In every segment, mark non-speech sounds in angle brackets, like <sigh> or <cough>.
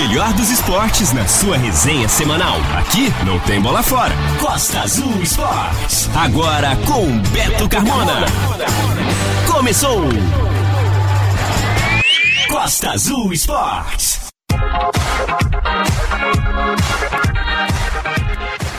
melhor dos esportes na sua resenha semanal. Aqui não tem bola fora. Costa Azul Esportes. Agora com Beto Carmona. Começou! Costa Azul Esportes.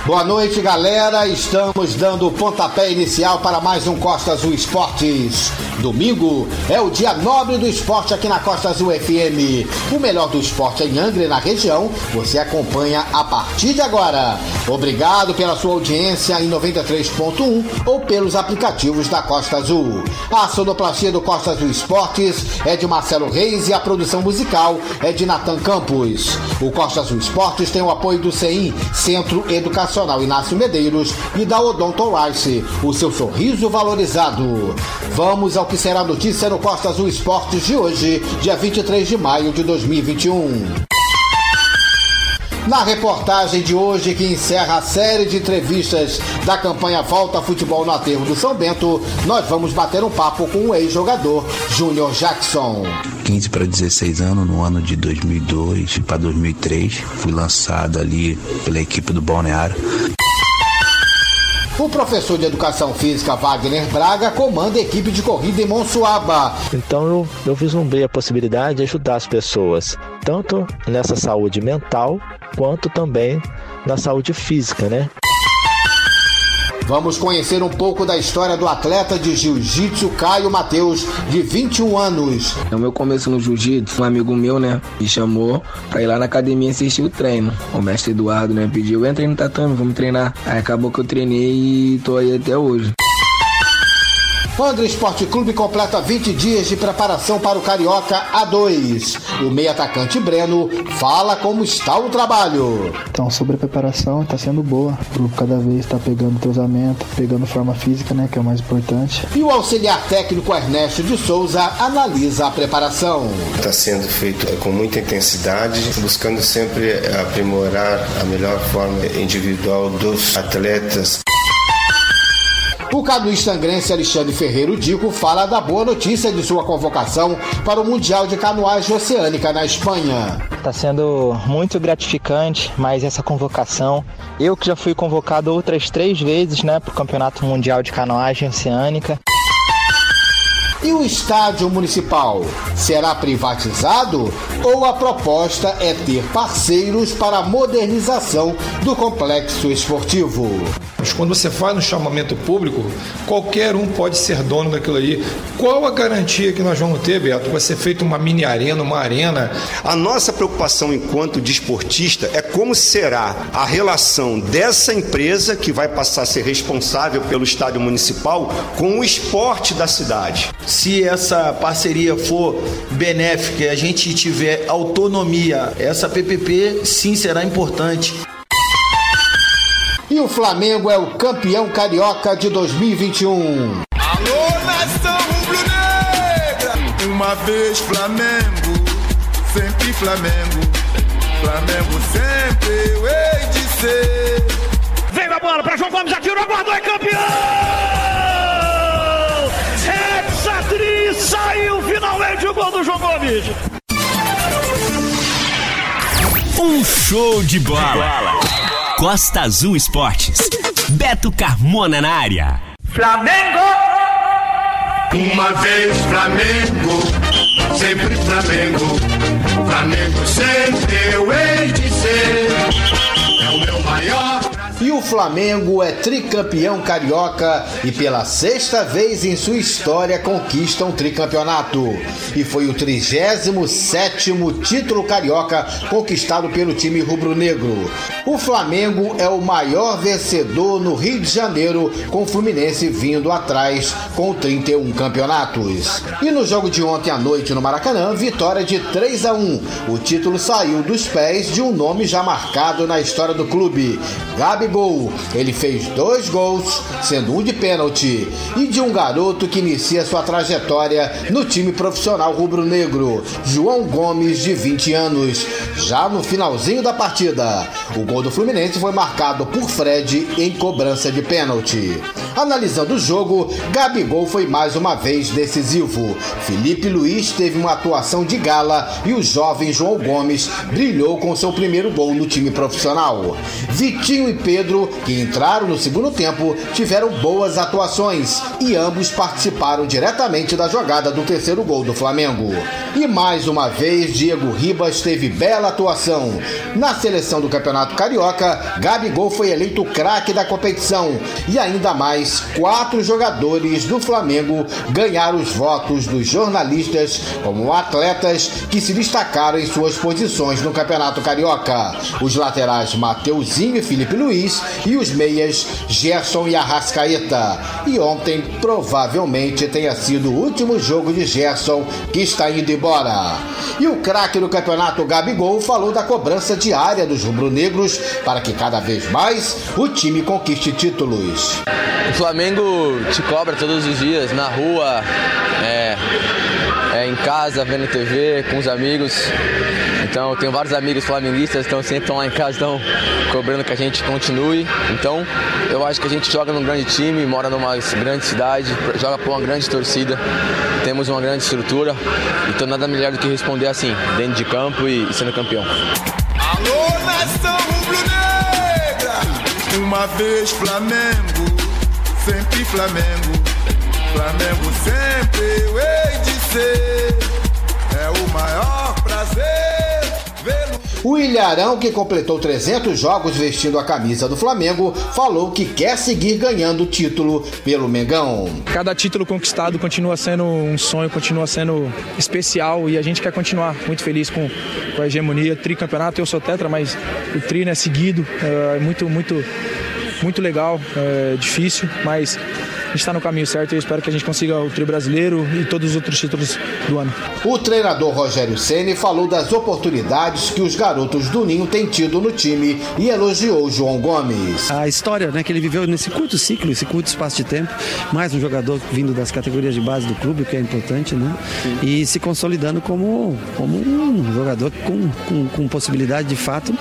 Boa noite, galera. Estamos dando o pontapé inicial para mais um Costa Azul Esportes. Domingo é o dia nobre do esporte aqui na Costa Azul FM. O melhor do esporte em Angra e na região, você acompanha a partir de agora. Obrigado pela sua audiência em 93.1 ou pelos aplicativos da Costa Azul. A sonoplastia do Costa Azul Esportes é de Marcelo Reis e a produção musical é de Natan Campos. O Costa Azul Esportes tem o apoio do CEIM, Centro Educacional Inácio Medeiros e da Odonto Rice, o seu sorriso valorizado. Vamos ao que será notícia no Costa Azul Esportes de hoje, dia 23 de maio de 2021. Na reportagem de hoje, que encerra a série de entrevistas da campanha Volta Futebol no Aterro do São Bento, nós vamos bater um papo com o ex-jogador Júnior Jackson. 15 para 16 anos, no ano de 2002 para 2003, fui lançado ali pela equipe do Balneário. O professor de educação física Wagner Braga comanda a equipe de corrida em Monsuaba. Então eu, eu vislumbrei a possibilidade de ajudar as pessoas, tanto nessa saúde mental quanto também na saúde física, né? Vamos conhecer um pouco da história do atleta de jiu-jitsu Caio Mateus, de 21 anos. No meu começo no jiu-jitsu, um amigo meu, né, me chamou pra ir lá na academia assistir o treino. O mestre Eduardo, né, pediu, entra aí no tatame, vamos treinar. Aí acabou que eu treinei e tô aí até hoje. André Esporte Clube completa 20 dias de preparação para o Carioca A2. O meio atacante Breno fala como está o trabalho. Então, sobre a preparação, está sendo boa. O grupo cada vez está pegando treinamento, pegando forma física, né, que é o mais importante. E o auxiliar técnico Ernesto de Souza analisa a preparação. Está sendo feito com muita intensidade, buscando sempre aprimorar a melhor forma individual dos atletas. O canoista angrense Alexandre Ferreiro Dico fala da boa notícia de sua convocação para o Mundial de Canoagem Oceânica na Espanha. Está sendo muito gratificante, mas essa convocação, eu que já fui convocado outras três vezes né, para o Campeonato Mundial de Canoagem Oceânica. E o estádio municipal será privatizado ou a proposta é ter parceiros para a modernização do complexo esportivo? Mas quando você faz um chamamento público, qualquer um pode ser dono daquilo aí. Qual a garantia que nós vamos ter, Beto? Vai ser feita uma mini arena, uma arena? A nossa preocupação enquanto desportista é como será a relação dessa empresa que vai passar a ser responsável pelo estádio municipal com o esporte da cidade. Se essa parceria for benéfica e a gente tiver autonomia, essa PPP sim será importante. E o Flamengo é o campeão carioca de 2021. Alô, nação rubro-negra! Uma vez Flamengo, sempre Flamengo. Flamengo sempre eu hei de ser. Veio a bola para João Gomes, atirou, guardou, é campeão! Saiu finalmente o gol do João Gomes. Um show de bola. Costa Azul Esportes. Beto Carmona na área. Flamengo! Uma vez Flamengo, sempre Flamengo. Flamengo sempre eu hei de ser. É o meu maior E o Flamengo é tricampeão carioca e pela sexta vez em sua história conquista um tricampeonato. E foi o 37º título carioca conquistado pelo time rubro-negro. O Flamengo é o maior vencedor no Rio de Janeiro, com o Fluminense vindo atrás com 31 campeonatos. E no jogo de ontem à noite no Maracanã, vitória de 3 a 1. O título saiu dos pés de um nome já marcado na história do clube, Gabigol. Ele fez dois gols, sendo um de pênalti, e de um garoto que inicia sua trajetória no time profissional rubro-negro, João Gomes, de 20 anos, já no finalzinho da partida. O gol do Fluminense foi marcado por Fred em cobrança de pênalti. Analisando o jogo, Gabigol foi mais uma vez decisivo. Felipe Luiz teve uma atuação de gala e o jovem João Gomes brilhou com seu primeiro gol no time profissional. Vitinho e Pedro, que entraram no segundo tempo, tiveram boas atuações e ambos participaram diretamente da jogada do terceiro gol do Flamengo. E mais uma vez, Diego Ribas teve bela atuação. Na seleção do Campeonato Carioca, Gabigol foi eleito craque da competição e ainda mais quatro jogadores do Flamengo ganharam os votos dos jornalistas como atletas que se destacaram em suas posições no Campeonato Carioca. Os laterais Mateuzinho e Felipe Luiz e os meias Gerson e Arrascaeta. E ontem provavelmente tenha sido o último jogo de Gerson que está indo embora. E o craque do campeonato Gabigol falou da cobrança diária dos rubro-negros para que cada vez mais o time conquiste títulos. O <laughs> Flamengo te cobra todos os dias, na rua, é, é, em casa, vendo TV, com os amigos. Então eu tenho vários amigos flamenguistas, então sempre estão lá em casa, estão cobrando que a gente continue. Então eu acho que a gente joga num grande time, mora numa grande cidade, joga para uma grande torcida, temos uma grande estrutura. Então nada melhor do que responder assim, dentro de campo e, e sendo campeão. Alô, nação rubro-negra! Uma vez Flamengo, sempre Flamengo. Flamengo sempre eu hei de ser. É o maior prazer vê-lo. O Ilharão, que completou 300 jogos vestindo a camisa do Flamengo, falou que quer seguir ganhando o título pelo Mengão. Cada título conquistado continua sendo um sonho, continua sendo especial e a gente quer continuar muito feliz com, com a hegemonia. Tricampeonato, eu sou tetra, mas o tri é seguido, é muito, muito, muito legal, é difícil, mas gente está no caminho certo e eu espero que a gente consiga o tri brasileiro e todos os outros títulos do ano. O treinador Rogério Ceni falou das oportunidades que os garotos do Ninho têm tido no time e elogiou João Gomes. A história né, que ele viveu nesse curto ciclo, esse curto espaço de tempo, mais um jogador vindo das categorias de base do clube, o que é importante, né? E se consolidando como, como um jogador com, com, com possibilidade de fato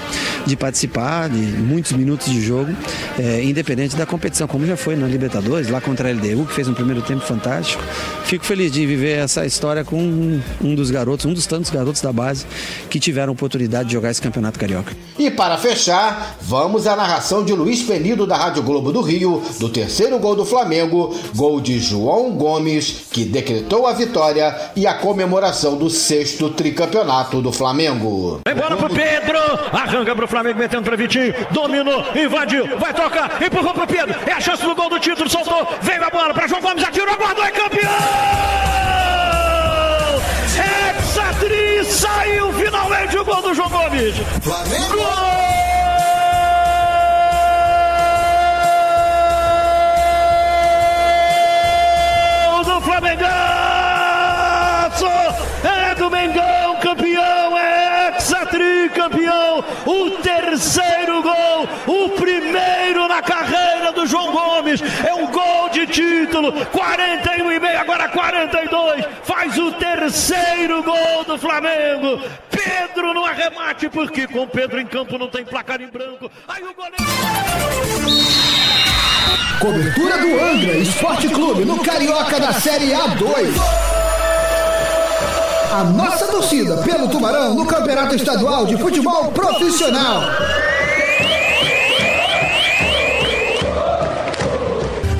de participar de muitos minutos de jogo, é, independente da competição, como já foi na Libertadores, lá contra a LDU, que fez um primeiro tempo fantástico. Fico feliz de viver essa história com um, um dos garotos, um dos tantos garotos da base que tiveram oportunidade de jogar esse campeonato carioca. E para fechar, vamos à narração de Luiz Penido da Rádio Globo do Rio, do terceiro gol do Flamengo, gol de João Gomes, que decretou a vitória e a comemoração do sexto tricampeonato do Flamengo. Vem bola pro Pedro, arranca pro Flamengo, metendo pra Vitinho, dominou, invadiu, vai tocar, empurrou pro Pedro, é a chance do gol do título, soltou, veio a bola pra João Gomes, atirou, guardou, é campeão! Hexatri, saiu finalmente o gol do João Gomes! Flamengo! Gol do Flamengaço! É do Mengão, campeão, é Hexatri, campeão! O terceiro gol, o primeiro na carreira do João Gomes, título, 41 e meio, agora 42, faz o terceiro gol do Flamengo. Pedro no arremate, porque com Pedro em campo não tem placar em branco. Aí o goleiro. Cobertura do Angra Esporte Clube no Carioca da Série A2. A nossa torcida pelo Tubarão no Campeonato Estadual de Futebol Profissional.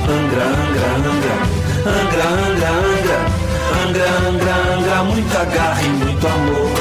Angra, Angra, Angra, Angra, Angra, Angra, Angra, Angra, Angra, muita garra e muito amor.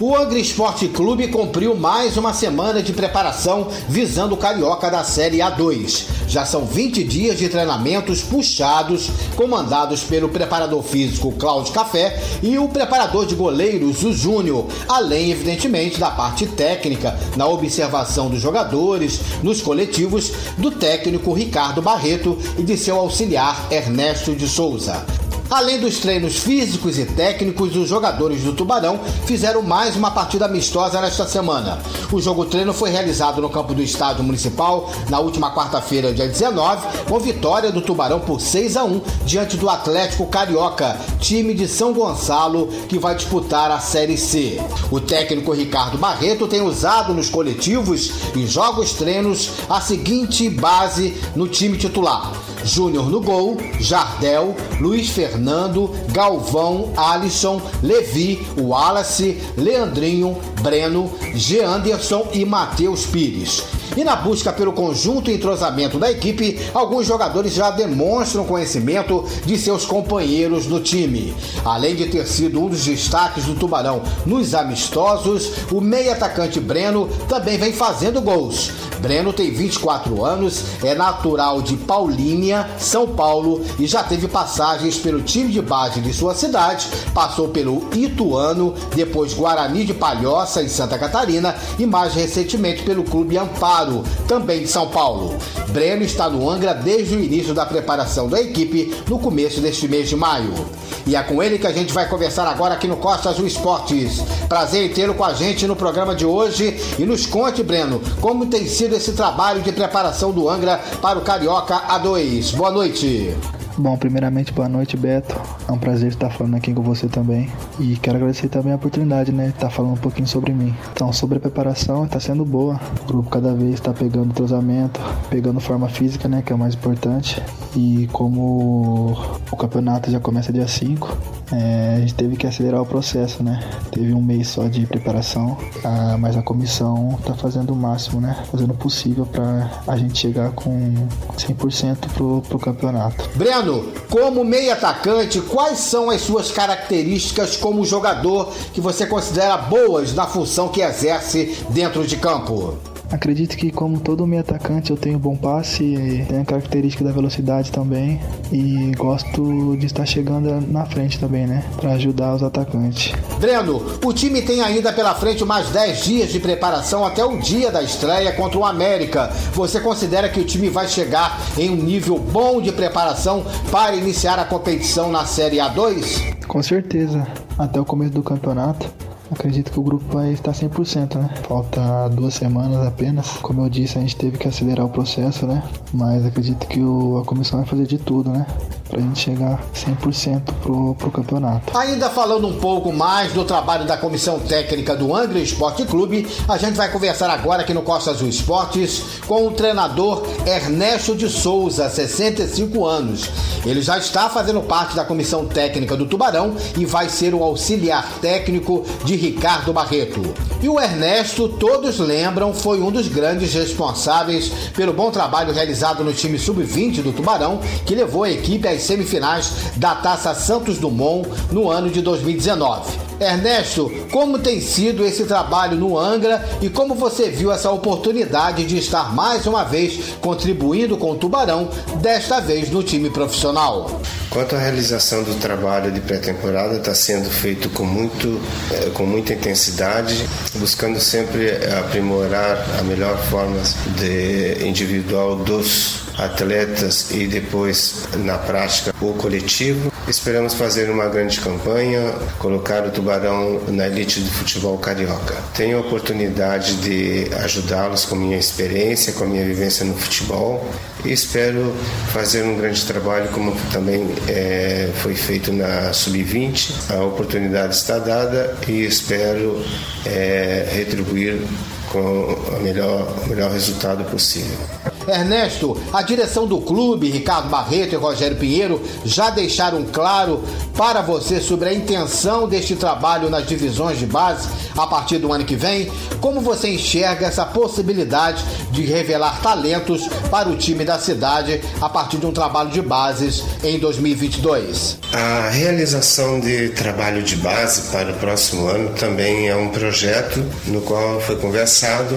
O Angra Esporte Clube cumpriu mais uma semana de preparação visando o Carioca da Série A2. Já são 20 dias de treinamentos puxados, comandados pelo preparador físico Cláudio Café e o preparador de goleiros, o Júnior, além, evidentemente, da parte técnica, na observação dos jogadores, nos coletivos, do técnico Ricardo Barreto e de seu auxiliar Ernesto de Souza. Além dos treinos físicos e técnicos, os jogadores do Tubarão fizeram mais uma partida amistosa nesta semana. O jogo treino foi realizado no campo do Estádio Municipal na última quarta-feira, dia 19, com vitória do Tubarão por 6 a 1 diante do Atlético Carioca, time de São Gonçalo que vai disputar a Série C. O técnico Ricardo Barreto tem usado nos coletivos e jogos treinos a seguinte base no time titular: Júnior no gol, Jardel, Luiz Fernando, Galvão, Alisson, Levi, Wallace, Leandrinho, Breno, G. Anderson e Matheus Pires. E na busca pelo conjunto e entrosamento da equipe, alguns jogadores já demonstram conhecimento de seus companheiros no time. Além de ter sido um dos destaques do Tubarão nos amistosos, o meio-atacante Breno também vem fazendo gols. Breno tem 24 anos, é natural de Paulínia, São Paulo e já teve passagens pelo time de base de sua cidade, passou pelo Ituano, depois Guarani de Palhoça em Santa Catarina e mais recentemente pelo Clube Amparo, também de São Paulo. Breno está no Angra desde o início da preparação da equipe no começo deste mês de maio. E é com ele que a gente vai conversar agora aqui no Costa Azul Esportes. Prazer em tê-lo com a gente no programa de hoje e nos conte, Breno, como tem sido esse trabalho de preparação do Angra para o Carioca A2. Boa noite. Bom, primeiramente, boa noite, Beto. É um prazer estar falando aqui com você também. E quero agradecer também a oportunidade, né, estar falando um pouquinho sobre mim. Então, sobre a preparação, está sendo boa. O grupo cada vez está pegando trozamento, pegando forma física, né, que é o mais importante. E como o campeonato já começa dia 5, é, a gente teve que acelerar o processo, né? Teve um mês só de preparação, a, mas a comissão está fazendo o máximo, né? Fazendo o possível para a gente chegar com 100% pro, pro campeonato. Breno, como meio atacante, quais são as suas características como jogador que você considera boas na função que exerce dentro de campo? Acredito que como todo meio atacante eu tenho bom passe, tenho a característica da velocidade também e gosto de estar chegando na frente também, né, para ajudar os atacantes. Breno, o time tem ainda pela frente mais 10 dias de preparação até o dia da estreia contra o América. Você considera que o time vai chegar em um nível bom de preparação para iniciar a competição na Série A2? Com certeza, até o começo do campeonato. Acredito que o grupo vai estar 100%, né? Falta duas semanas apenas. Como eu disse, a gente teve que acelerar o processo, né? Mas acredito que o, a comissão vai fazer de tudo, né? Pra gente chegar 100% pro, pro campeonato. Ainda falando um pouco mais do trabalho da comissão técnica do Angra Esporte Clube, a gente vai conversar agora aqui no Costa Azul Esportes com o treinador Ernesto de Souza, 65 anos. Ele já está fazendo parte da comissão técnica do Tubarão e vai ser o auxiliar técnico de Ricardo Barreto. E o Ernesto, todos lembram, foi um dos grandes responsáveis pelo bom trabalho realizado no time sub-20 do Tubarão, que levou a equipe às semifinais da Taça Santos Dumont no ano de 2019. Ernesto, como tem sido esse trabalho no Angra e como você viu essa oportunidade de estar mais uma vez contribuindo com o Tubarão, desta vez no time profissional? Quanto à realização do trabalho de pré-temporada, está sendo feito com, muito, com muita intensidade, buscando sempre aprimorar a melhor forma de individual dos atletas e depois na prática o coletivo. Esperamos fazer uma grande campanha, colocar o Tubarão na elite do futebol carioca. Tenho a oportunidade de ajudá-los com minha experiência, com a minha vivência no futebol e espero fazer um grande trabalho como também é, foi feito na Sub-20. A oportunidade está dada e espero é, retribuir com o melhor, o melhor resultado possível. Ernesto, a direção do clube, Ricardo Barreto e Rogério Pinheiro, já deixaram claro para você sobre a intenção deste trabalho nas divisões de base a partir do ano que vem? Como você enxerga essa possibilidade de revelar talentos para o time da cidade a partir de um trabalho de bases em 2022? A realização de trabalho de base para o próximo ano também é um projeto no qual foi conversado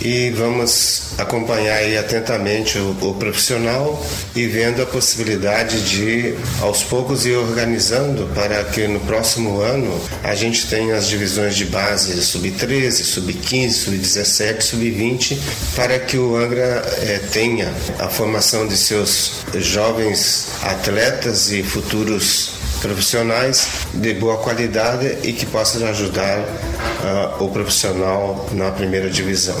e vamos acompanhar aí atentamente o, o, profissional e vendo a possibilidade de aos poucos ir organizando para que no próximo ano a gente tenha as divisões de base sub-13, sub-15, sub-17, sub-20 para que o Angra eh, tenha a formação de seus jovens atletas e futuros profissionais de boa qualidade e que possam ajudar uh, o profissional na primeira divisão.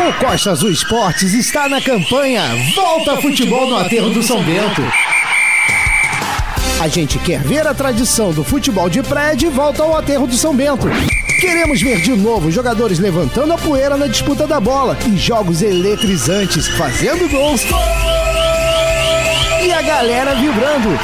O Costa Azul Esportes está na campanha Volta Futebol no Aterro do São Bento. A gente quer ver a tradição do futebol de praia de volta ao Aterro do São Bento. Queremos ver de novo jogadores levantando a poeira na disputa da bola e jogos eletrizantes, fazendo gols. E a galera vibrando.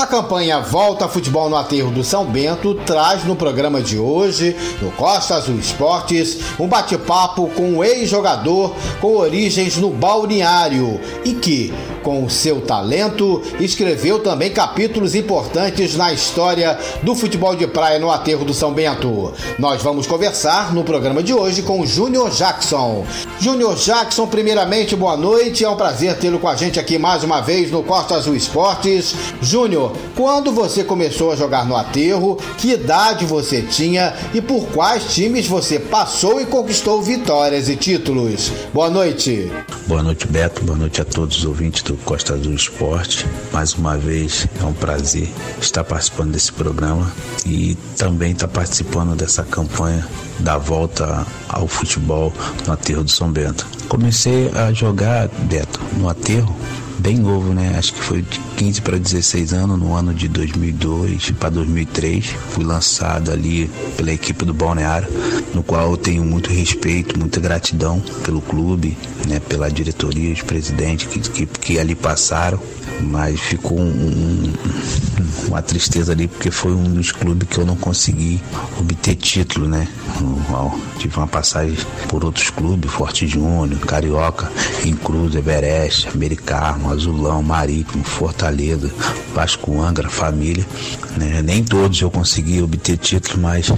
A campanha Volta Futebol no Aterro do São Bento traz no programa de hoje, no Costa Azul Esportes, um bate-papo com um ex-jogador com origens no balneário e que, com seu talento, escreveu também capítulos importantes na história do futebol de praia no Aterro do São Bento. Nós vamos conversar no programa de hoje com Júnior Jackson. Júnior Jackson, primeiramente, boa noite. É um prazer tê-lo com a gente aqui mais uma vez no Costa Azul Esportes. Júnior, quando você começou a jogar no Aterro, que idade você tinha e por quais times você passou e conquistou vitórias e títulos? Boa noite. Boa noite, Beto. Boa noite a todos os ouvintes do Costa Azul Esporte. Mais uma vez é um prazer estar participando desse programa e também estar participando dessa campanha da volta ao futebol no Aterro do São Bento. Comecei a jogar, Beto, no Aterro bem novo, né? Acho que foi de 15 para 16 anos, no ano de 2002 para 2003. Fui lançado ali pela equipe do Balneário, no qual eu tenho muito respeito, muita gratidão pelo clube, né? Pela diretoria, os presidentes que, que, que ali passaram. Mas ficou um, um, uma tristeza ali, porque foi um dos clubes que eu não consegui obter título, né? Tive uma passagem por outros clubes, Forte Júnior, Carioca, Incruz, Everest, Americarmo, Azulão, Marítimo, Fortaleza, Vasco Angra, Família. Né? Nem todos eu consegui obter título, mas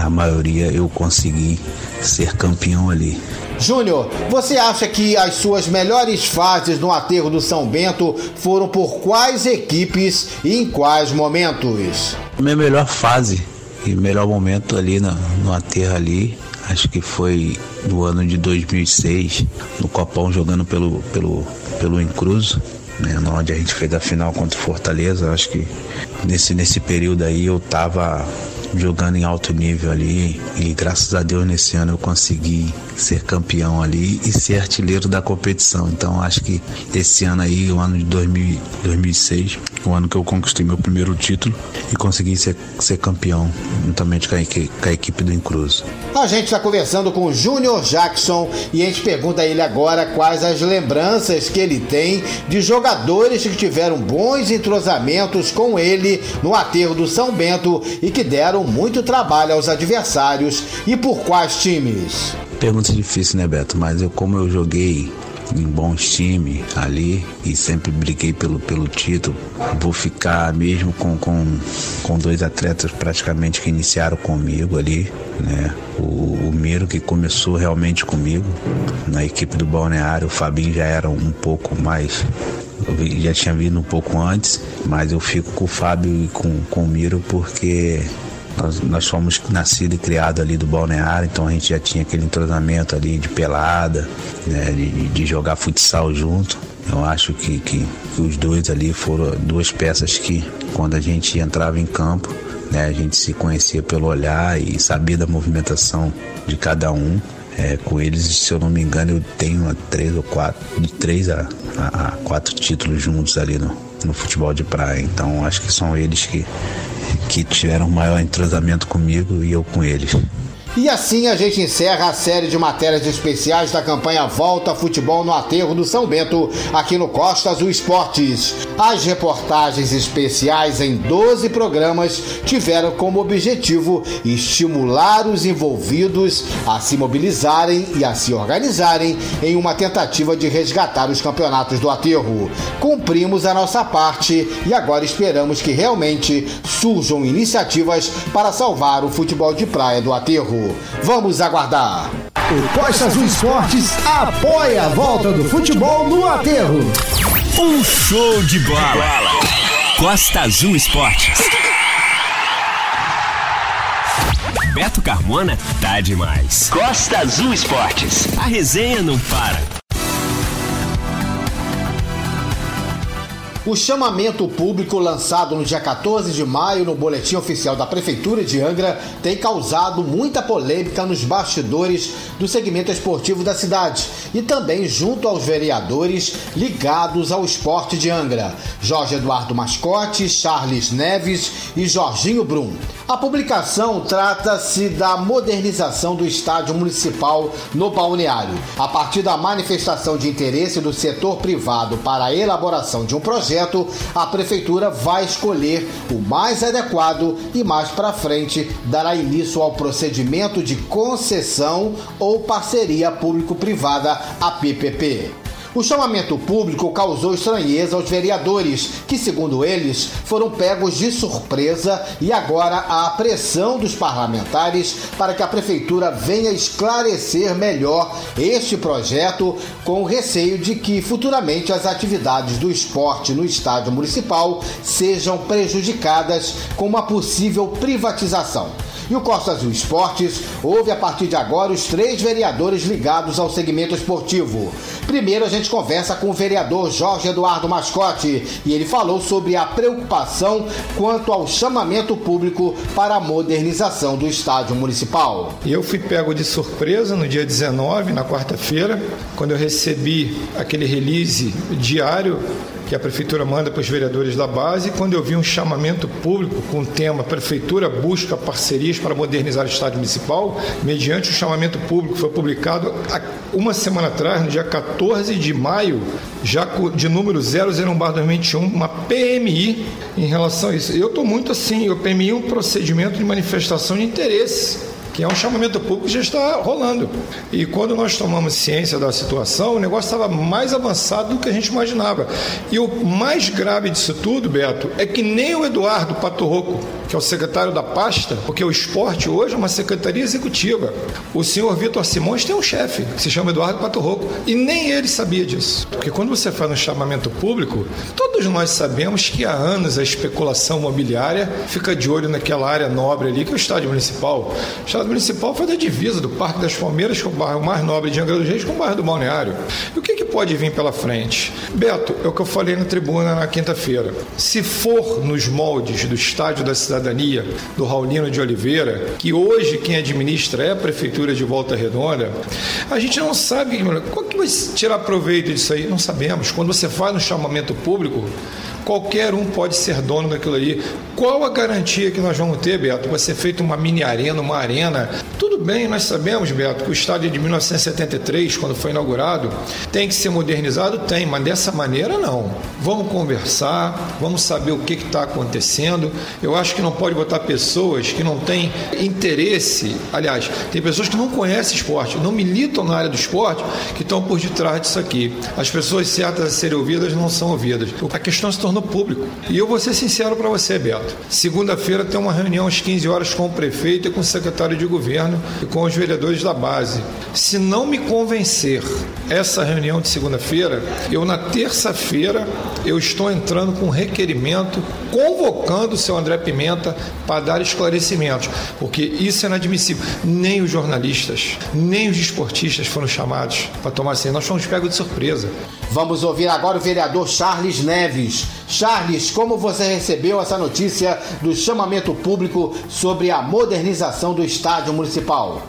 a maioria eu consegui ser campeão ali. Júnior, você acha que as suas melhores fases no aterro do São Bento foram por quais equipes e em quais momentos? Minha melhor fase e melhor momento ali no, no aterro ali, acho que foi no ano de 2006, no Copão jogando pelo, pelo, pelo Incruzo, né, onde a gente fez a final contra o Fortaleza. Acho que nesse, nesse período aí eu tava jogando em alto nível ali e graças a Deus nesse ano eu consegui ser campeão ali e ser artilheiro da competição. Então acho que esse ano aí, o ano de 2000, 2006, o ano que eu conquistei meu primeiro título e consegui ser, ser campeão juntamente com a, com a equipe do Incruz. A gente está conversando com o Júnior Jackson e a gente pergunta a ele agora quais as lembranças que ele tem de jogadores que tiveram bons entrosamentos com ele no aterro do São Bento e que deram muito trabalho aos adversários e por quais times. Pergunta difícil, né, Beto? Mas eu, como eu joguei em bons times ali e sempre briguei pelo, pelo título. Vou ficar mesmo com, com, com dois atletas praticamente que iniciaram comigo ali, né? O, o Miro que começou realmente comigo na equipe do Balneário, o Fabinho já era um pouco mais eu já tinha vindo um pouco antes, mas eu fico com o Fábio e com, com o Miro porque nós, nós fomos nascidos e criados ali do balneário, então a gente já tinha aquele entrosamento ali de pelada, né, de, de jogar futsal junto. Eu acho que, que, que, os dois ali foram duas peças que, quando a gente entrava em campo, né, a gente se conhecia pelo olhar e sabia da movimentação de cada um. É, com eles, se eu não me engano, eu tenho três ou quatro, de três a, a, a quatro títulos juntos ali no, no futebol de praia. Então acho que são eles que, que tiveram maior entrosamento comigo e eu com eles. E assim a gente encerra a série de matérias especiais da campanha Volta Futebol no Aterro do São Bento, aqui no Costa Azul Esportes. As reportagens especiais em 12 programas tiveram como objetivo estimular os envolvidos a se mobilizarem e a se organizarem em uma tentativa de resgatar os campeonatos do aterro. Cumprimos a nossa parte e agora esperamos que realmente surjam iniciativas para salvar o futebol de praia do aterro. Vamos aguardar. O Costa Azul Esportes apoia a volta do futebol no aterro. Um show de bola. Costa Azul Esportes. Beto Carmona tá demais. Costa Azul Esportes. A resenha não para. O chamamento público lançado no dia 14 de maio no Boletim Oficial da Prefeitura de Angra tem causado muita polêmica nos bastidores do segmento esportivo da cidade e também junto aos vereadores ligados ao esporte de Angra, Jorge Eduardo Mascote, Charles Neves e Jorginho Brum. A publicação trata-se da modernização do estádio municipal no balneário. A partir da manifestação de interesse do setor privado para a elaboração de um projeto, a prefeitura vai escolher o mais adequado e mais para frente dará início ao procedimento de concessão ou parceria público-privada, a PPP. O chamamento público causou estranheza aos vereadores, que, segundo eles, foram pegos de surpresa e agora há pressão dos parlamentares para que a prefeitura venha esclarecer melhor este projeto, com o receio de que futuramente as atividades do esporte no estádio municipal sejam prejudicadas com uma possível privatização. E o Costa Azul Esportes ouve a partir de agora os três vereadores ligados ao segmento esportivo. Primeiro a gente conversa com o vereador Jorge Eduardo Mascote e ele falou sobre a preocupação quanto ao chamamento público para a modernização do estádio municipal. Eu fui pego de surpresa no dia 19, na quarta-feira, quando eu recebi aquele release diário que a prefeitura manda para os vereadores da base. Quando eu vi um chamamento público com o tema Prefeitura busca parcerias para modernizar o estádio municipal, mediante o chamamento público foi publicado uma semana atrás, no dia 14 de maio, já de número 001-2021, uma PMI em relação a isso. Eu estou muito assim, o PMI é um procedimento de manifestação de interesse que é um chamamento público que já está rolando. E quando nós tomamos ciência da situação, o negócio estava mais avançado do que a gente imaginava. E o mais grave disso tudo, Beto, é que nem o Eduardo Patorroco, que é o secretário da pasta, porque o esporte hoje é uma secretaria executiva. O senhor Vitor Simões tem um chefe, que se chama Eduardo Patorroco, e nem ele sabia disso. Porque quando você faz um chamamento público, todos nós sabemos que há anos a especulação imobiliária fica de olho naquela área nobre ali, que é o estádio municipal. O estádio municipal foi da divisa do Parque das Palmeiras, é o bairro mais nobre de Angra dos Reis, com o bairro do Balneário. E o que, que pode vir pela frente? Beto, é o que eu falei na tribuna na quinta-feira. Se for nos moldes do Estádio da Cidadania, do Raulino de Oliveira, que hoje quem administra é a Prefeitura de Volta Redonda, a gente não sabe qual que vai tirar proveito disso aí. Não sabemos. Quando você faz no chamamento público, qualquer um pode ser dono daquilo ali. Qual a garantia que nós vamos ter, Beto? Vai ser feita uma mini arena, uma arena. Tudo bem, nós sabemos, Beto, que o estádio é de 1973, quando foi inaugurado, tem que ser modernizado? Tem, mas dessa maneira não. Vamos conversar, vamos saber o que está acontecendo. Eu acho que não pode botar pessoas que não têm interesse. Aliás, tem pessoas que não conhecem esporte, não militam na área do esporte, que estão por detrás disso aqui. As pessoas certas a serem ouvidas não são ouvidas. A questão se tornou público. E eu vou ser sincero para você, Beto. Segunda-feira tem uma reunião às 15 horas com o prefeito e com o secretário de governo e com os vereadores da base. Se não me convencer essa reunião de segunda-feira, eu na terça-feira eu estou entrando com um requerimento convocando o seu André Pimenta para dar esclarecimentos, porque isso é inadmissível. Nem os jornalistas, nem os esportistas foram chamados para tomar assim. Nós fomos pegos de surpresa. Vamos ouvir agora o vereador Charles Neves. Charles, como você recebeu essa notícia do chamamento público sobre a modernização do estádio municipal?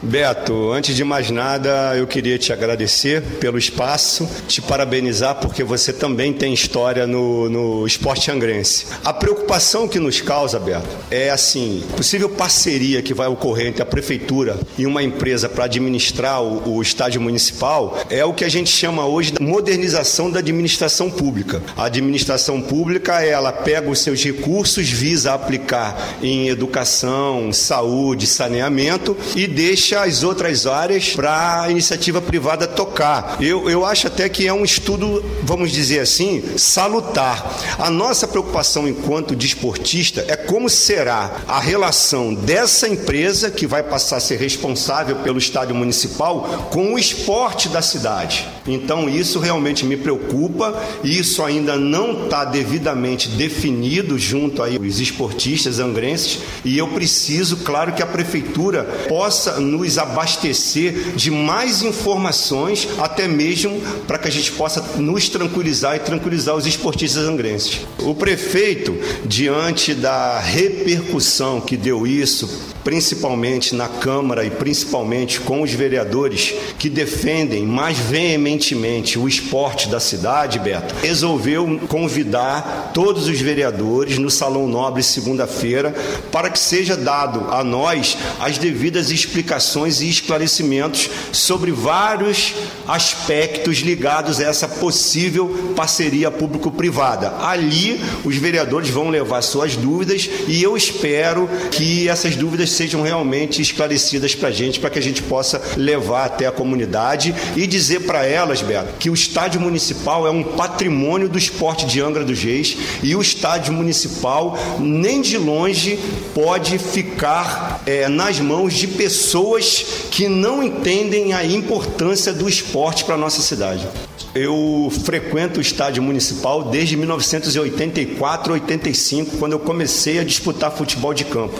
Beto, antes de mais nada, eu queria te agradecer pelo espaço, te parabenizar porque você também tem história no, no esporte angrense. A preocupação que nos causa, Beto, é assim: possível parceria que vai ocorrer entre a prefeitura e uma empresa para administrar o, o estádio municipal é o que a gente chama hoje de modernização da administração pública. A administração pública, ela pega os seus recursos, visa aplicar em educação, saúde, saneamento e deixa deixa as outras áreas para a iniciativa privada tocar. Eu, eu acho até que é um estudo, vamos dizer assim, salutar. A nossa preocupação enquanto desportista é como será a relação dessa empresa que vai passar a ser responsável pelo estádio municipal com o esporte da cidade. Então isso realmente me preocupa, isso ainda não está devidamente definido junto aí os esportistas angrenses e eu preciso, claro, que a prefeitura possa nos abastecer de mais informações, até mesmo para que a gente possa nos tranquilizar e tranquilizar os esportistas angrenses. O prefeito, diante da repercussão que deu isso, principalmente na Câmara e principalmente com os vereadores que defendem mais veementemente o esporte da cidade, Beto, resolveu convidar todos os vereadores no Salão Nobre segunda-feira para que seja dado a nós as devidas explicações e esclarecimentos sobre vários aspectos ligados a essa possível parceria público-privada. Ali os vereadores vão levar suas dúvidas e eu espero que essas dúvidas sejam realmente esclarecidas para a gente, para que a gente possa levar até a comunidade e dizer para elas, Beto, que o estádio municipal é um patrimônio do esporte de Angra dos Reis e o estádio municipal nem de longe pode ficar é, nas mãos de pessoas que não entendem a importância do esporte para a nossa cidade. Eu frequento o estádio municipal desde 1984, 85, quando eu comecei a disputar futebol de campo.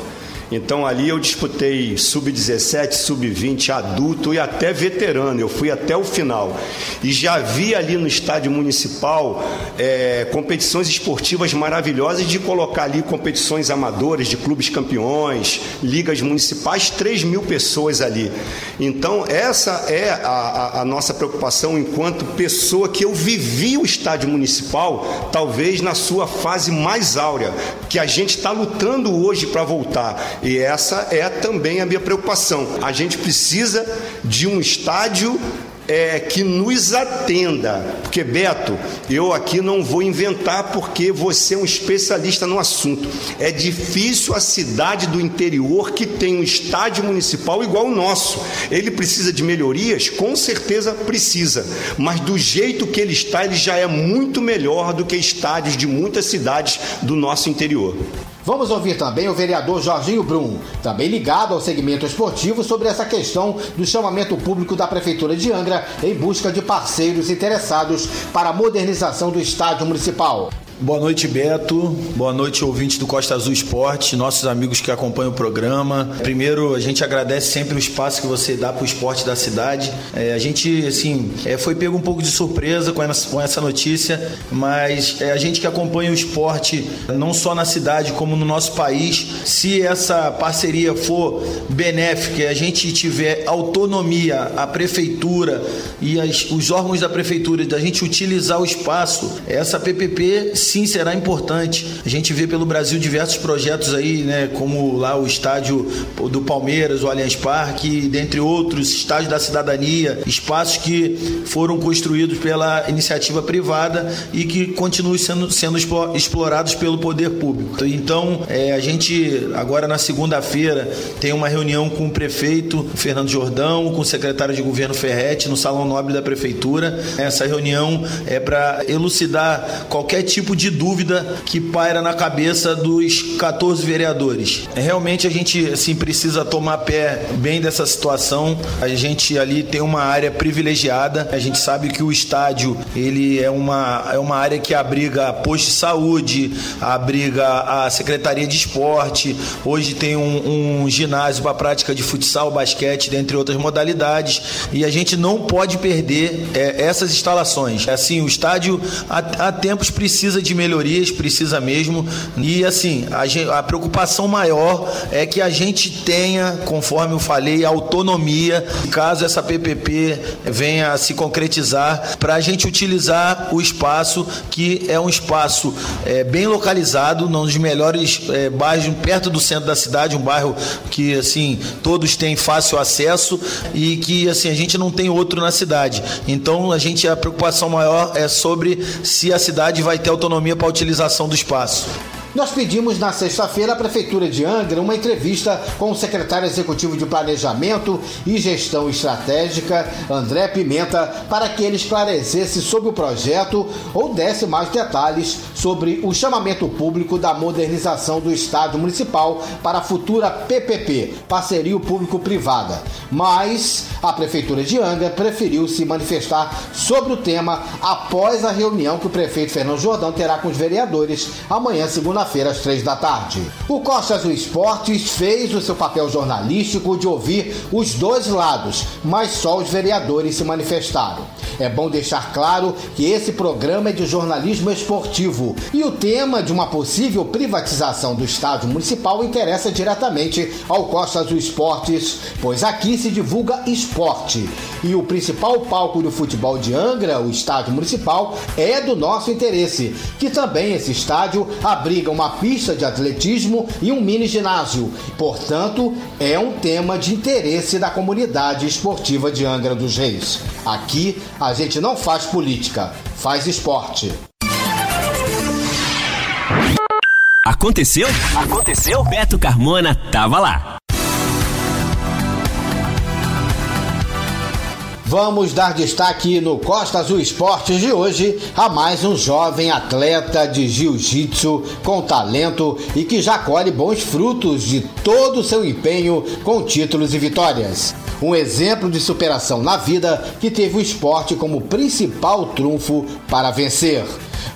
Então ali eu disputei sub-17, sub-20, adulto e até veterano. Eu fui até o final. E já vi ali no estádio municipal é, competições esportivas maravilhosas de colocar ali competições amadoras de clubes campeões, ligas municipais, 3 mil pessoas ali. Então essa é a, a, a nossa preocupação enquanto pessoa que eu vivi o estádio municipal, talvez na sua fase mais áurea, que a gente está lutando hoje para voltar. E essa é também a minha preocupação. A gente precisa de um estádio é, que nos atenda. Porque, Beto, eu aqui não vou inventar porque você é um especialista no assunto. É difícil a cidade do interior que tem um estádio municipal igual o nosso. Ele precisa de melhorias? Com certeza precisa. Mas do jeito que ele está, ele já é muito melhor do que estádios de muitas cidades do nosso interior. Vamos ouvir também o vereador Jorginho Brum, também ligado ao segmento esportivo, sobre essa questão do chamamento público da Prefeitura de Angra em busca de parceiros interessados para a modernização do estádio municipal. Boa noite, Beto. Boa noite, ouvintes do Costa Azul Esporte, nossos amigos que acompanham o programa. Primeiro, a gente agradece sempre o espaço que você dá para o esporte da cidade. É, a gente, assim, é, foi pego um pouco de surpresa com essa, com essa notícia, mas é, a gente que acompanha o esporte, não só na cidade, como no nosso país, se essa parceria for benéfica e a gente tiver autonomia, a prefeitura e as, os órgãos da prefeitura, da gente utilizar o espaço, essa PPP sim será importante. A gente vê pelo Brasil diversos projetos aí, né, como lá o estádio do Palmeiras, o Allianz Parque, dentre outros, estádios da cidadania, espaços que foram construídos pela iniciativa privada e que continuam sendo, sendo explorados pelo poder público. Então, é, a gente agora na segunda-feira tem uma reunião com o prefeito Fernando Jordão, com o secretário de governo Ferretti no Salão Nobre da Prefeitura. Essa reunião é para elucidar qualquer tipo de dúvida que paira na cabeça dos 14 vereadores. Realmente a gente assim precisa tomar pé bem dessa situação. A gente ali tem uma área privilegiada. A gente sabe que o estádio ele é uma, é uma área que abriga posto de saúde, abriga a secretaria de esporte. Hoje tem um, um ginásio para prática de futsal, basquete, dentre outras modalidades. E a gente não pode perder é, essas instalações. Assim, o estádio há, há tempos precisa de de melhorias, precisa mesmo. E assim, a, a preocupação maior é que a gente tenha, conforme eu falei, autonomia, caso essa PPP venha a se concretizar, para a gente utilizar o espaço, que é um espaço é, bem localizado, um dos melhores é, bairros, perto do centro da cidade, um bairro que assim todos têm fácil acesso e que assim a gente não tem outro na cidade. Então a gente a preocupação maior é sobre se a cidade vai ter autonomia autonomia para a utilização do espaço. Nós pedimos na sexta-feira à Prefeitura de Angra uma entrevista com o secretário executivo de Planejamento e Gestão Estratégica, André Pimenta, para que ele esclarecesse sobre o projeto ou desse mais detalhes sobre o chamamento público da modernização do Estádio Municipal para a futura PPP, Parceria Público-Privada. Mas a Prefeitura de Angra preferiu se manifestar sobre o tema após a reunião que o prefeito Fernando Jordão terá com os vereadores amanhã, segunda-feira, às três da tarde. O Costa Azul Esportes fez o seu papel jornalístico de ouvir os dois lados, mas só os vereadores se manifestaram. É bom deixar claro que esse programa é de jornalismo esportivo e o tema de uma possível privatização do estádio municipal interessa diretamente ao Costa Azul Esportes, pois aqui se divulga esporte. E o principal palco do futebol de Angra, o estádio municipal, é do nosso interesse, que também esse estádio abriga uma pista de atletismo e um mini ginásio. Portanto, é um tema de interesse da comunidade esportiva de Angra dos Reis. Aqui a gente não faz política, faz esporte. Aconteceu? Aconteceu? Beto Carmona tava lá. Vamos dar destaque no Costa Azul Esportes de hoje a mais um jovem atleta de jiu-jitsu com talento e que já colhe bons frutos de todo o seu empenho com títulos e vitórias. Um exemplo de superação na vida que teve o esporte como principal trunfo para vencer.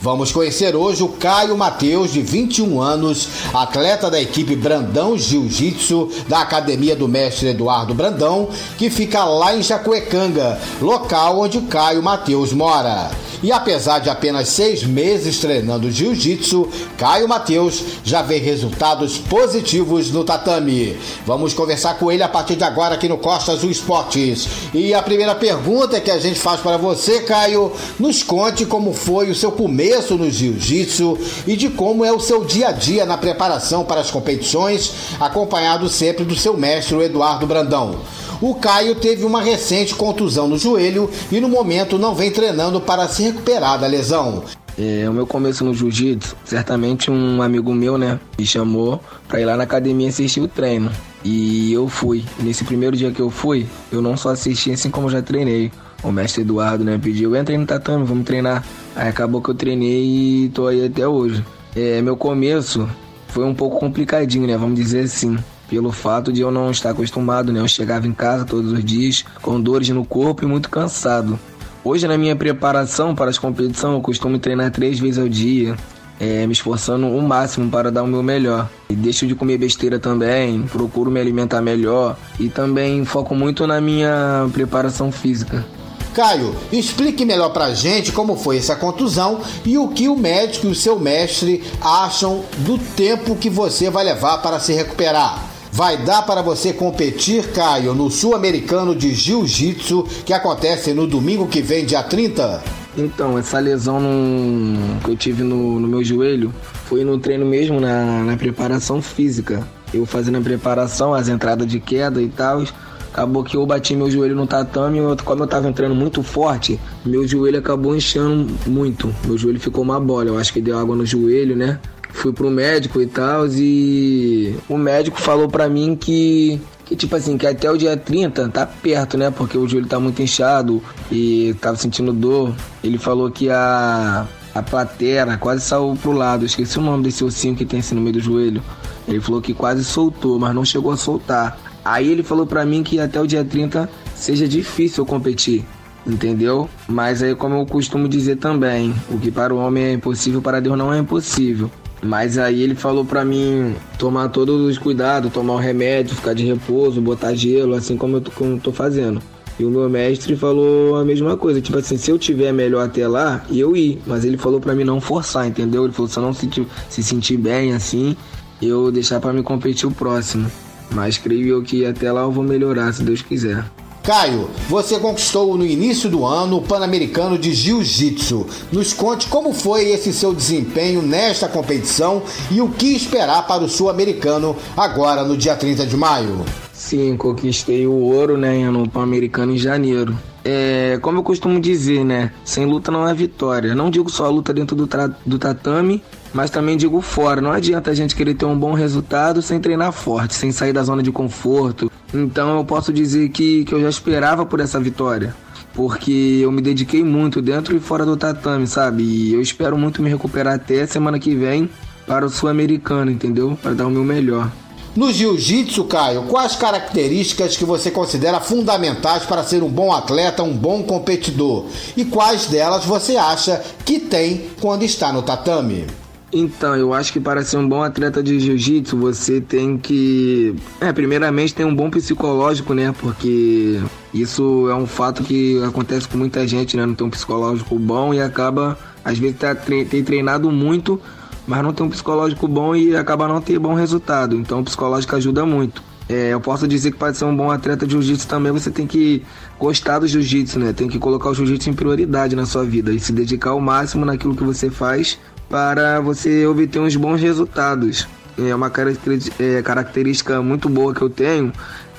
Vamos conhecer hoje o Caio Mateus, de 21 anos, atleta da equipe Brandão Jiu-Jitsu da Academia do Mestre Eduardo Brandão, que fica lá em Jacuecanga, local onde o Caio Mateus mora. E apesar de apenas seis meses treinando jiu-jitsu, Caio Mateus já vê resultados positivos no tatame. Vamos conversar com ele a partir de agora aqui no Costa Azul Esportes. E a primeira pergunta que a gente faz para você, Caio, nos conte como foi o seu começo no jiu-jitsu e de como é o seu dia a dia na preparação para as competições, acompanhado sempre do seu mestre, o Eduardo Brandão. O Caio teve uma recente contusão no joelho e no momento não vem treinando para se recuperar da lesão. É, o meu começo no jiu-jitsu, certamente um amigo meu, né, me chamou para ir lá na academia assistir o treino. E eu fui. Nesse primeiro dia que eu fui, eu não só assisti assim como já treinei. O mestre Eduardo, né, pediu, entra aí no tatame, vamos treinar. Aí acabou que eu treinei e tô aí até hoje. É, meu começo foi um pouco complicadinho, né, vamos dizer assim pelo fato de eu não estar acostumado, né? Eu chegava em casa todos os dias com dores no corpo e muito cansado. Hoje, na minha preparação para as competições, eu costumo treinar três vezes ao dia, é, me esforçando o máximo para dar o meu melhor. E deixo de comer besteira também, procuro me alimentar melhor e também foco muito na minha preparação física. Caio, explique melhor pra gente como foi essa contusão e o que o médico e o seu mestre acham do tempo que você vai levar para se recuperar. Vai dar para você competir, Caio, no Sul-Americano de Jiu-Jitsu que acontece no domingo que vem, dia 30? Então, essa lesão que eu tive no, no, meu joelho foi no treino mesmo, na, na preparação física. Eu fazendo a preparação, as entradas de queda e tal. Acabou que eu bati meu joelho no tatame e como eu tava entrando muito forte, meu joelho acabou inchando muito. Meu joelho ficou uma bola. Eu acho que deu água no joelho, né? Fui pro médico e tal, e o médico falou pra mim que que tipo assim, que até o dia 30 tá perto, né? Porque o joelho tá muito inchado e tava sentindo dor. Ele falou que a a platera quase saiu pro lado. Esqueci o nome desse ossinho que tem assim no meio do joelho. Ele falou que quase soltou, mas não chegou a soltar. Aí ele falou pra mim que até o dia 30 seja difícil eu competir. Entendeu? Mas aí, como eu costumo dizer também, o que para o homem é impossível, para Deus não é impossível. Mas aí ele falou para mim tomar todos os cuidados, tomar o remédio, ficar de repouso, botar gelo, assim como eu tô, como tô fazendo. E o meu mestre falou a mesma coisa, tipo assim, se eu tiver melhor até lá, eu ir. Mas ele falou para mim não forçar, entendeu? Ele falou, se eu não se, se sentir bem assim, eu deixar para me competir o próximo. Mas creio eu que até lá eu vou melhorar, se Deus quiser. Caio, você conquistou no início do ano o Pan-Americano de Jiu-Jitsu. Nos conte como foi esse seu desempenho nesta competição e o que esperar para o Sul-Americano agora no dia 30 de maio. Sim, conquistei o ouro né, no Pan-Americano em janeiro. É, como eu costumo dizer, né? Sem luta não há vitória. Não digo só a luta dentro do, do tatame, mas também digo fora. Não adianta a gente querer ter um bom resultado sem treinar forte, sem sair da zona de conforto. Então eu posso dizer que, que eu já esperava por essa vitória. Porque eu me dediquei muito dentro e fora do tatame, sabe? E eu espero muito me recuperar até semana que vem para o Sul-Americano, entendeu? Para dar o meu melhor. No jiu-jitsu, Caio, quais características que você considera fundamentais para ser um bom atleta, um bom competidor? E quais delas você acha que tem quando está no tatame? Então, eu acho que para ser um bom atleta de jiu-jitsu, você tem que. É, primeiramente tem um bom psicológico, né? Porque isso é um fato que acontece com muita gente, né? Não tem um psicológico bom e acaba, às vezes, tá, tem treinado muito mas não tem um psicológico bom e acaba não ter bom resultado. Então o psicológico ajuda muito. É, eu posso dizer que para ser um bom atleta de jiu-jitsu também você tem que gostar do jiu-jitsu, né? Tem que colocar o jiu-jitsu em prioridade na sua vida e se dedicar ao máximo naquilo que você faz para você obter uns bons resultados. É uma é, característica muito boa que eu tenho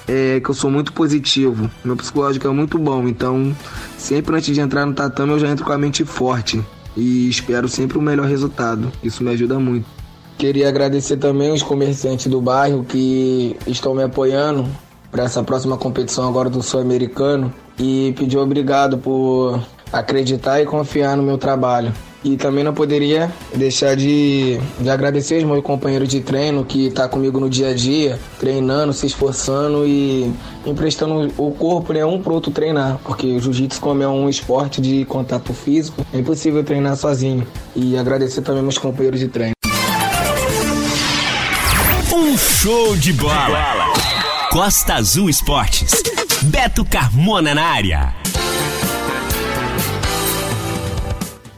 é que eu sou muito positivo. Meu psicológico é muito bom, então sempre antes de entrar no tatame eu já entro com a mente forte e espero sempre o melhor resultado. Isso me ajuda muito. Queria agradecer também os comerciantes do bairro que estão me apoiando para essa próxima competição agora do Sul-Americano e pedir obrigado por acreditar e confiar no meu trabalho. E também não poderia deixar de, de agradecer os meus companheiros de treino que tá comigo no dia a dia, treinando, se esforçando e emprestando o corpo né, um pro outro treinar. Porque o jiu-jitsu, como é um esporte de contato físico, é impossível treinar sozinho. E agradecer também meus companheiros de treino. Um show de bola! Costa Azul Esportes. Beto Carmona na área.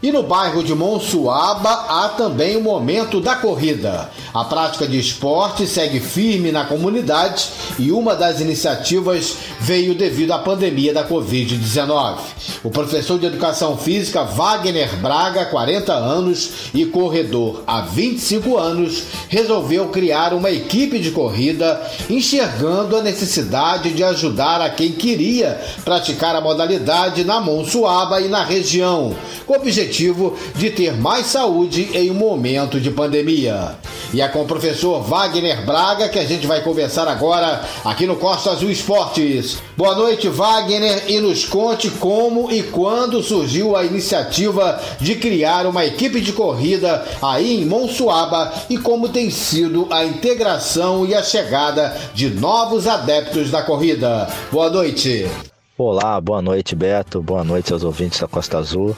E no bairro de Monsuaba há também o momento da corrida. A prática de esporte segue firme na comunidade e uma das iniciativas veio devido à pandemia da Covid-19. O professor de educação física Wagner Braga, 40 anos, e corredor há 25 anos, resolveu criar uma equipe de corrida, enxergando a necessidade de ajudar a quem queria praticar a modalidade na Monsuaba e na região, com o objetivo de ter mais saúde em um momento de pandemia. E é com o professor Wagner Braga que a gente vai conversar agora aqui no Costa Azul Esportes. Boa noite, Wagner, e nos conte como e quando surgiu a iniciativa de criar uma equipe de corrida aí em Monsuaba e como tem sido a integração e a chegada de novos adeptos da corrida. Boa noite. Olá, boa noite, Beto. Boa noite aos ouvintes da Costa Azul.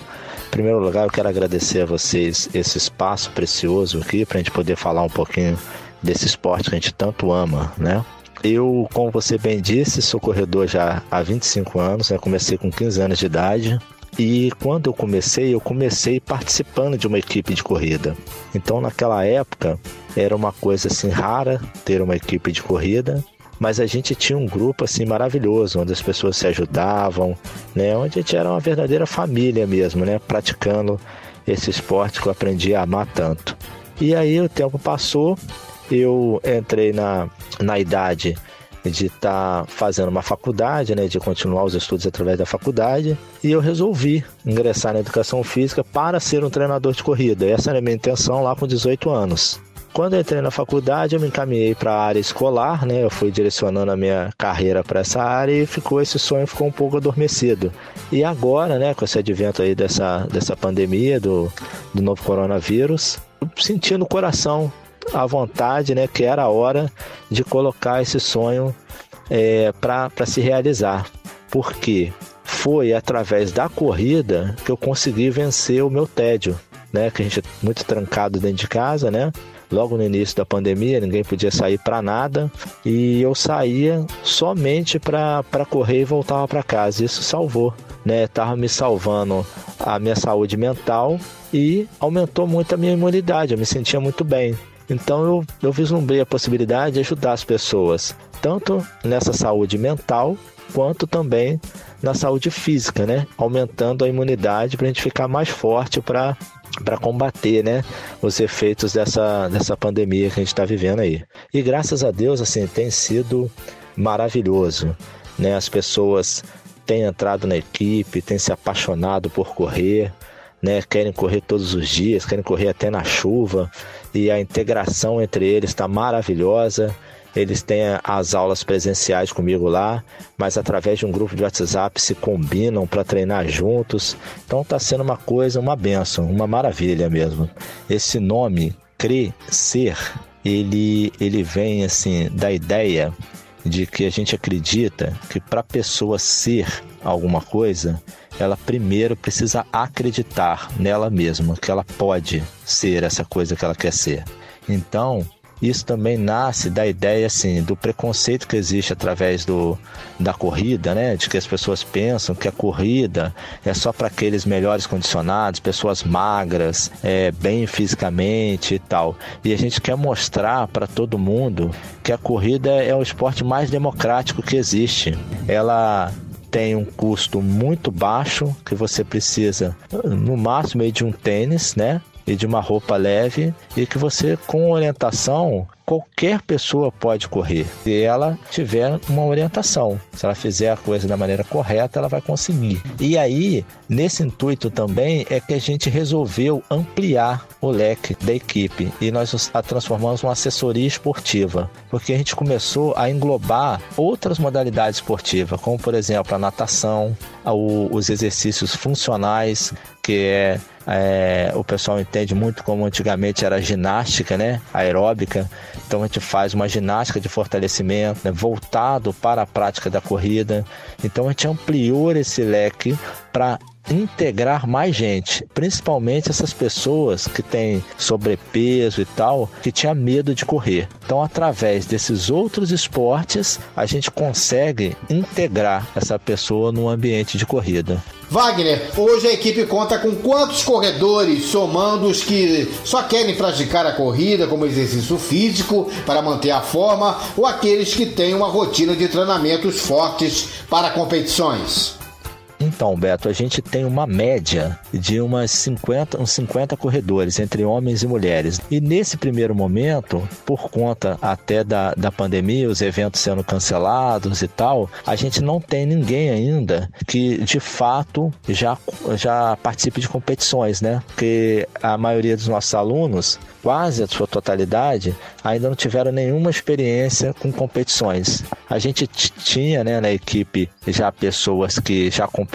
Primeiro lugar, eu quero agradecer a vocês esse espaço precioso aqui para a gente poder falar um pouquinho desse esporte que a gente tanto ama, né? Eu, como você bem disse, sou corredor já há 25 anos, né? comecei com 15 anos de idade. E quando eu comecei, eu comecei participando de uma equipe de corrida. Então, naquela época, era uma coisa assim rara ter uma equipe de corrida mas a gente tinha um grupo assim maravilhoso, onde as pessoas se ajudavam, né? Onde a gente era uma verdadeira família mesmo, né? Praticando esse esporte que eu aprendi a amar tanto. E aí o tempo passou, eu entrei na, na idade de estar tá fazendo uma faculdade, né, de continuar os estudos através da faculdade, e eu resolvi ingressar na educação física para ser um treinador de corrida. Essa era a minha intenção lá com 18 anos. Quando entrei na faculdade, eu me encaminhei para a área escolar, né? Eu fui direcionando a minha carreira para essa área e ficou esse sonho ficou um pouco adormecido. E agora, né, com esse advento aí dessa, dessa pandemia do, do novo coronavírus, senti no coração a vontade, né, que era a hora de colocar esse sonho é, para se realizar. Porque foi através da corrida que eu consegui vencer o meu tédio, né, que a gente é muito trancado dentro de casa, né? Logo no início da pandemia, ninguém podia sair para nada e eu saía somente para correr e voltava para casa. Isso salvou, né? Tava me salvando a minha saúde mental e aumentou muito a minha imunidade. Eu me sentia muito bem. Então eu, eu vislumbrei a possibilidade de ajudar as pessoas, tanto nessa saúde mental quanto também na saúde física, né? Aumentando a imunidade para a gente ficar mais forte para para combater né, os efeitos dessa, dessa pandemia que a gente está vivendo aí. E graças a Deus, assim, tem sido maravilhoso. Né? As pessoas têm entrado na equipe, têm se apaixonado por correr, né? Querem correr todos os dias, querem correr até na chuva e a integração entre eles está maravilhosa. Eles têm as aulas presenciais comigo lá, mas através de um grupo de WhatsApp se combinam para treinar juntos. Então está sendo uma coisa, uma benção, uma maravilha mesmo. Esse nome, crescer, ele, ele vem assim da ideia de que a gente acredita que para a pessoa ser alguma coisa, ela primeiro precisa acreditar nela mesma, que ela pode ser essa coisa que ela quer ser. Então, isso também nasce da ideia assim do preconceito que existe através do, da corrida, né? De que as pessoas pensam que a corrida é só para aqueles melhores condicionados, pessoas magras, é, bem fisicamente e tal. E a gente quer mostrar para todo mundo que a corrida é o esporte mais democrático que existe. Ela tem um custo muito baixo que você precisa no máximo de um tênis, né? E de uma roupa leve e que você com orientação qualquer pessoa pode correr se ela tiver uma orientação. Se ela fizer a coisa da maneira correta, ela vai conseguir. E aí, nesse intuito também é que a gente resolveu ampliar o leque da equipe e nós a transformamos uma assessoria esportiva, porque a gente começou a englobar outras modalidades esportivas, como por exemplo a natação, os exercícios funcionais, que é é, o pessoal entende muito como antigamente era ginástica, né? Aeróbica. Então a gente faz uma ginástica de fortalecimento né? voltado para a prática da corrida. Então a gente ampliou esse leque para integrar mais gente, principalmente essas pessoas que têm sobrepeso e tal, que tinha medo de correr. Então, através desses outros esportes, a gente consegue integrar essa pessoa no ambiente de corrida. Wagner, hoje a equipe conta com quantos corredores, somando os que só querem praticar a corrida como exercício físico para manter a forma, ou aqueles que têm uma rotina de treinamentos fortes para competições? Então, Beto, a gente tem uma média de umas 50, uns 50 corredores entre homens e mulheres. E nesse primeiro momento, por conta até da, da pandemia, os eventos sendo cancelados e tal, a gente não tem ninguém ainda que de fato já, já participe de competições, né? Porque a maioria dos nossos alunos quase a sua totalidade, ainda não tiveram nenhuma experiência com competições. A gente tinha né, na equipe já pessoas que já competiam,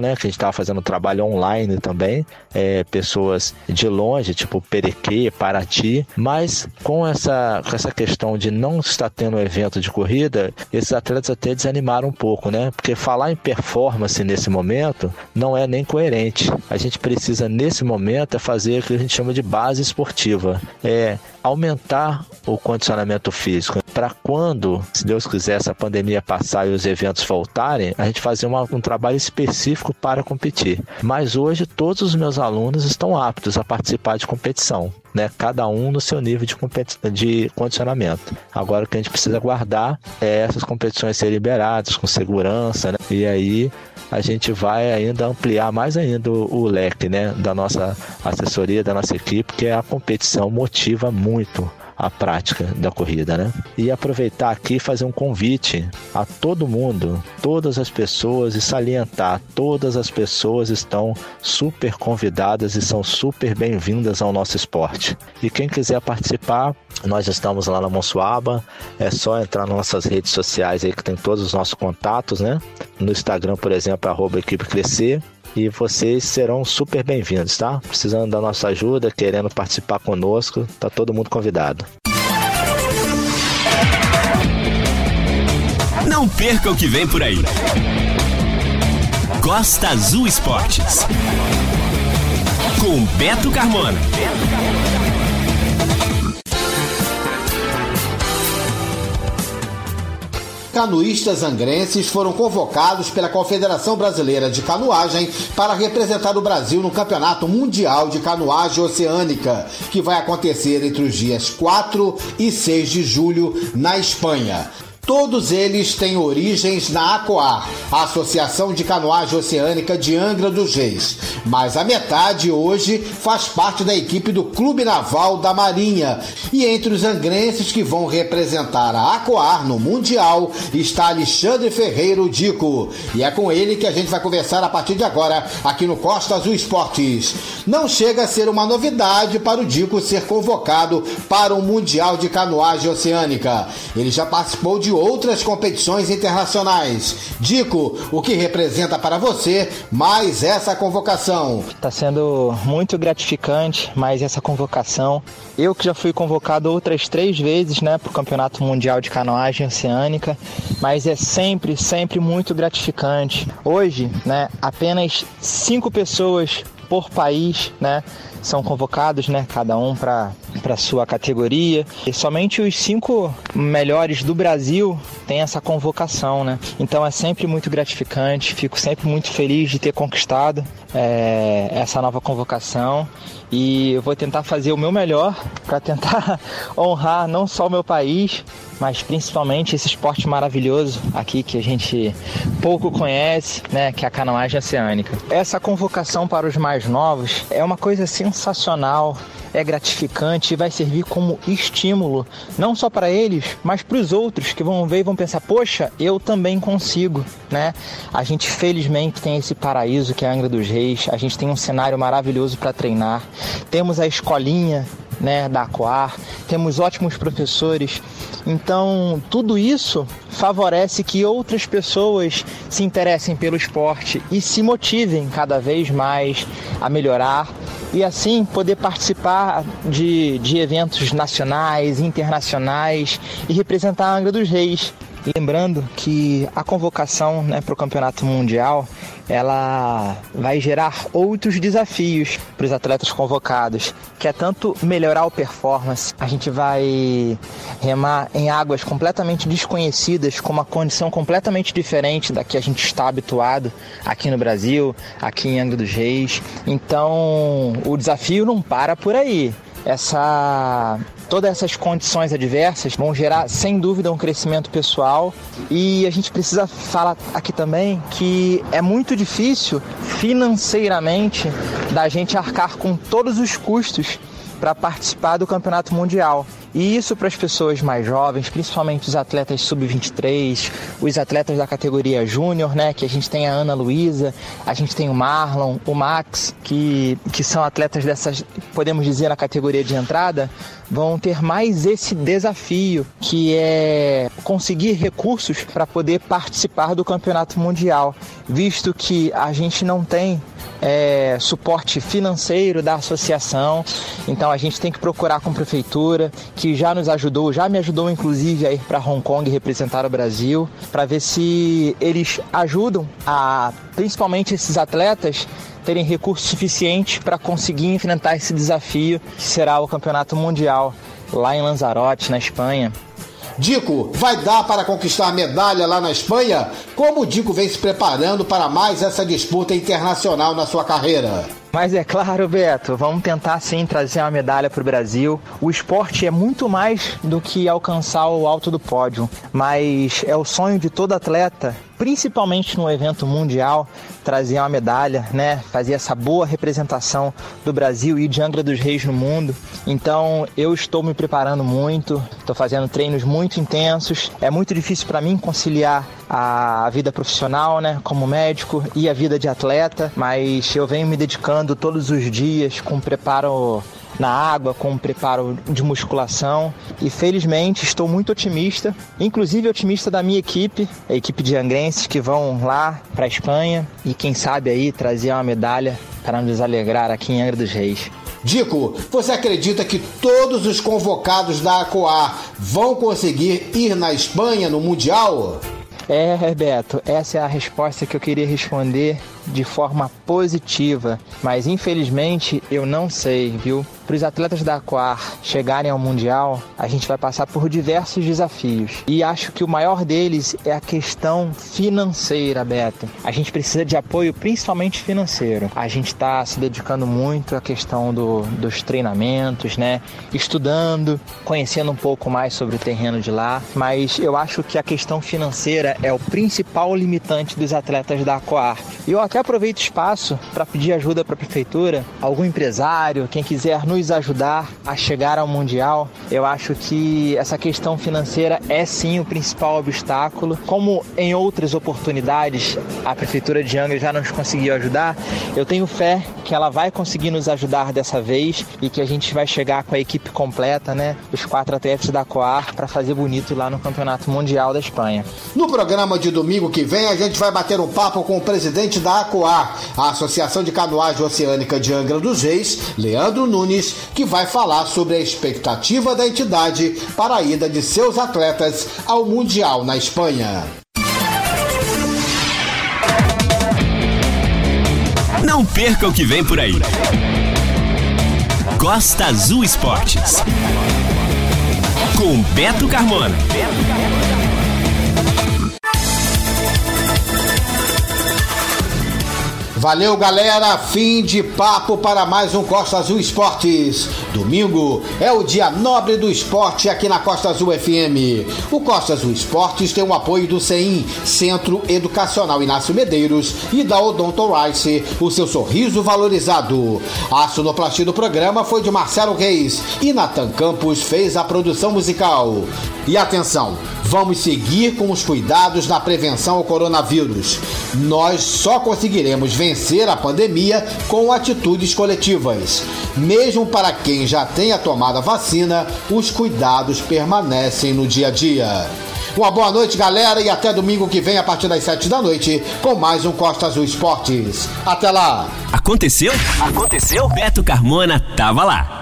né, que a gente estava fazendo trabalho online também, é, pessoas de longe, tipo Perequê, Paraty, mas com essa, com essa questão de não estar tendo um evento de corrida, esses atletas até desanimaram um pouco, né? Porque falar em performance nesse momento não é nem coerente. A gente precisa, nesse momento, é fazer o que a gente chama de base esportiva é aumentar o condicionamento físico para quando, se Deus quiser, essa pandemia passar e os eventos voltarem, a gente fazer uma, um trabalho específico para competir. Mas hoje todos os meus alunos estão aptos a participar de competição. Né, cada um no seu nível de, de condicionamento. Agora o que a gente precisa guardar é essas competições serem liberadas com segurança, né? e aí a gente vai ainda ampliar mais ainda o, o leque né, da nossa assessoria, da nossa equipe, que é a competição motiva muito a prática da corrida, né? E aproveitar aqui e fazer um convite a todo mundo, todas as pessoas e salientar, todas as pessoas estão super convidadas e são super bem-vindas ao nosso esporte. E quem quiser participar, nós estamos lá na Monsuaba, é só entrar nas nossas redes sociais aí que tem todos os nossos contatos, né? No Instagram, por exemplo, arroba equipe crescer e vocês serão super bem-vindos, tá? Precisando da nossa ajuda, querendo participar conosco, tá todo mundo convidado. Não perca o que vem por aí. Costa Azul Esportes. Com Beto Carmona. Canoístas angrenses foram convocados pela Confederação Brasileira de Canoagem para representar o Brasil no Campeonato Mundial de Canoagem Oceânica, que vai acontecer entre os dias 4 e 6 de julho na Espanha. Todos eles têm origens na ACOAR, a Associação de Canoagem Oceânica de Angra dos Reis, mas a metade hoje faz parte da equipe do Clube Naval da Marinha. E entre os angrenses que vão representar a ACOAR no Mundial está Alexandre Ferreira Dico. E é com ele que a gente vai conversar a partir de agora aqui no Costa Azul Esportes. Não chega a ser uma novidade para o Dico ser convocado para o Mundial de Canoagem Oceânica. Ele já participou de outras competições internacionais. Dico, o que representa para você mais essa convocação? Está sendo muito gratificante mais essa convocação. Eu que já fui convocado outras três vezes né, para o Campeonato Mundial de Canoagem Oceânica, mas é sempre, sempre muito gratificante. Hoje, né, apenas cinco pessoas por país, né? São convocados, né? Cada um para para sua categoria. E somente os cinco melhores do Brasil têm essa convocação, né? Então é sempre muito gratificante. Fico sempre muito feliz de ter conquistado é, essa nova convocação e eu vou tentar fazer o meu melhor para tentar <laughs> honrar não só o meu país, mas principalmente esse esporte maravilhoso aqui que a gente pouco conhece, né, que é a canoagem oceânica. Essa convocação para os mais novos é uma coisa sensacional, é gratificante e vai servir como estímulo, não só para eles, mas para os outros que vão ver e vão pensar: poxa, eu também consigo, né? A gente felizmente tem esse paraíso que é a Angra dos Reis, a gente tem um cenário maravilhoso para treinar, temos a escolinha né, da Aquar, temos ótimos professores. Então, tudo isso favorece que outras pessoas se interessem pelo esporte e se motivem cada vez mais a melhorar e assim poder participar de, de eventos nacionais, internacionais e representar a Angra dos Reis. Lembrando que a convocação né, para o Campeonato Mundial ela vai gerar outros desafios para os atletas convocados, que é tanto melhorar o performance, a gente vai remar em águas completamente desconhecidas, com uma condição completamente diferente da que a gente está habituado aqui no Brasil, aqui em Angra dos Reis. Então, o desafio não para por aí. Essa todas essas condições adversas vão gerar, sem dúvida, um crescimento pessoal. E a gente precisa falar aqui também que é muito difícil financeiramente da gente arcar com todos os custos para participar do campeonato mundial. E isso para as pessoas mais jovens, principalmente os atletas sub-23, os atletas da categoria júnior, né? Que a gente tem a Ana Luísa, a gente tem o Marlon, o Max, que, que são atletas dessas, podemos dizer, na categoria de entrada, vão ter mais esse desafio, que é conseguir recursos para poder participar do campeonato mundial, visto que a gente não tem é, suporte financeiro da associação. Então a gente tem que procurar com a prefeitura, que já nos ajudou, já me ajudou inclusive a ir para Hong Kong representar o Brasil, para ver se eles ajudam a, principalmente esses atletas, terem recursos suficientes para conseguir enfrentar esse desafio que será o Campeonato Mundial lá em Lanzarote, na Espanha. Dico, vai dar para conquistar a medalha lá na Espanha? Como o Dico vem se preparando para mais essa disputa internacional na sua carreira? Mas é claro, Beto, vamos tentar sim trazer uma medalha para o Brasil. O esporte é muito mais do que alcançar o alto do pódio, mas é o sonho de todo atleta principalmente no evento mundial, trazer uma medalha, né? Fazer essa boa representação do Brasil e de Angra dos Reis no mundo. Então, eu estou me preparando muito, estou fazendo treinos muito intensos. É muito difícil para mim conciliar a vida profissional, né, como médico e a vida de atleta, mas eu venho me dedicando todos os dias com preparo na água, com preparo de musculação e felizmente estou muito otimista, inclusive otimista da minha equipe, a equipe de angrenses que vão lá para a Espanha e quem sabe aí trazer uma medalha para nos alegrar aqui em Angra dos Reis. Dico, você acredita que todos os convocados da ACOAR vão conseguir ir na Espanha no Mundial? É, Beto, essa é a resposta que eu queria responder de forma positiva, mas infelizmente eu não sei, viu? Para os atletas da Aquar chegarem ao Mundial, a gente vai passar por diversos desafios. E acho que o maior deles é a questão financeira, Beto. A gente precisa de apoio, principalmente financeiro. A gente está se dedicando muito à questão do, dos treinamentos, né? Estudando, conhecendo um pouco mais sobre o terreno de lá. Mas eu acho que a questão financeira é o principal limitante dos atletas da Aquar. E eu até aproveito o espaço para pedir ajuda para a prefeitura, algum empresário, quem quiser nos ajudar a chegar ao Mundial. Eu acho que essa questão financeira é sim o principal obstáculo. Como em outras oportunidades a prefeitura de Angra já nos conseguiu ajudar, eu tenho fé que ela vai conseguir nos ajudar dessa vez e que a gente vai chegar com a equipe completa, né? Os quatro atletas da Coar para fazer bonito lá no Campeonato Mundial da Espanha. No programa de domingo que vem, a gente vai bater um papo com o presidente da ACOAR, a Associação de Canoagem Oceânica de Angra dos Reis, Leandro Nunes, que vai falar sobre a expectativa da entidade para a ida de seus atletas ao Mundial na Espanha. Não perca o que vem por aí. Costa Azul Esportes. Com Beto Carmona. Valeu, galera. Fim de papo para mais um Costa Azul Esportes. Domingo é o dia nobre do esporte aqui na Costa Azul FM. O Costa Azul Esportes tem o apoio do CEIM, Centro Educacional Inácio Medeiros, e da Odonto Rice, o seu sorriso valorizado. A sonoplastia do programa foi de Marcelo Reis e Natan Campos fez a produção musical. E atenção, vamos seguir com os cuidados na prevenção ao coronavírus. Nós só conseguiremos vencer a pandemia com atitudes coletivas. Mesmo para quem já tenha tomado a vacina, os cuidados permanecem no dia a dia. Uma boa noite, galera, e até domingo que vem, a partir das 7 da noite, com mais um Costa Azul Esportes. Até lá! Aconteceu? Aconteceu? Beto Carmona tava lá.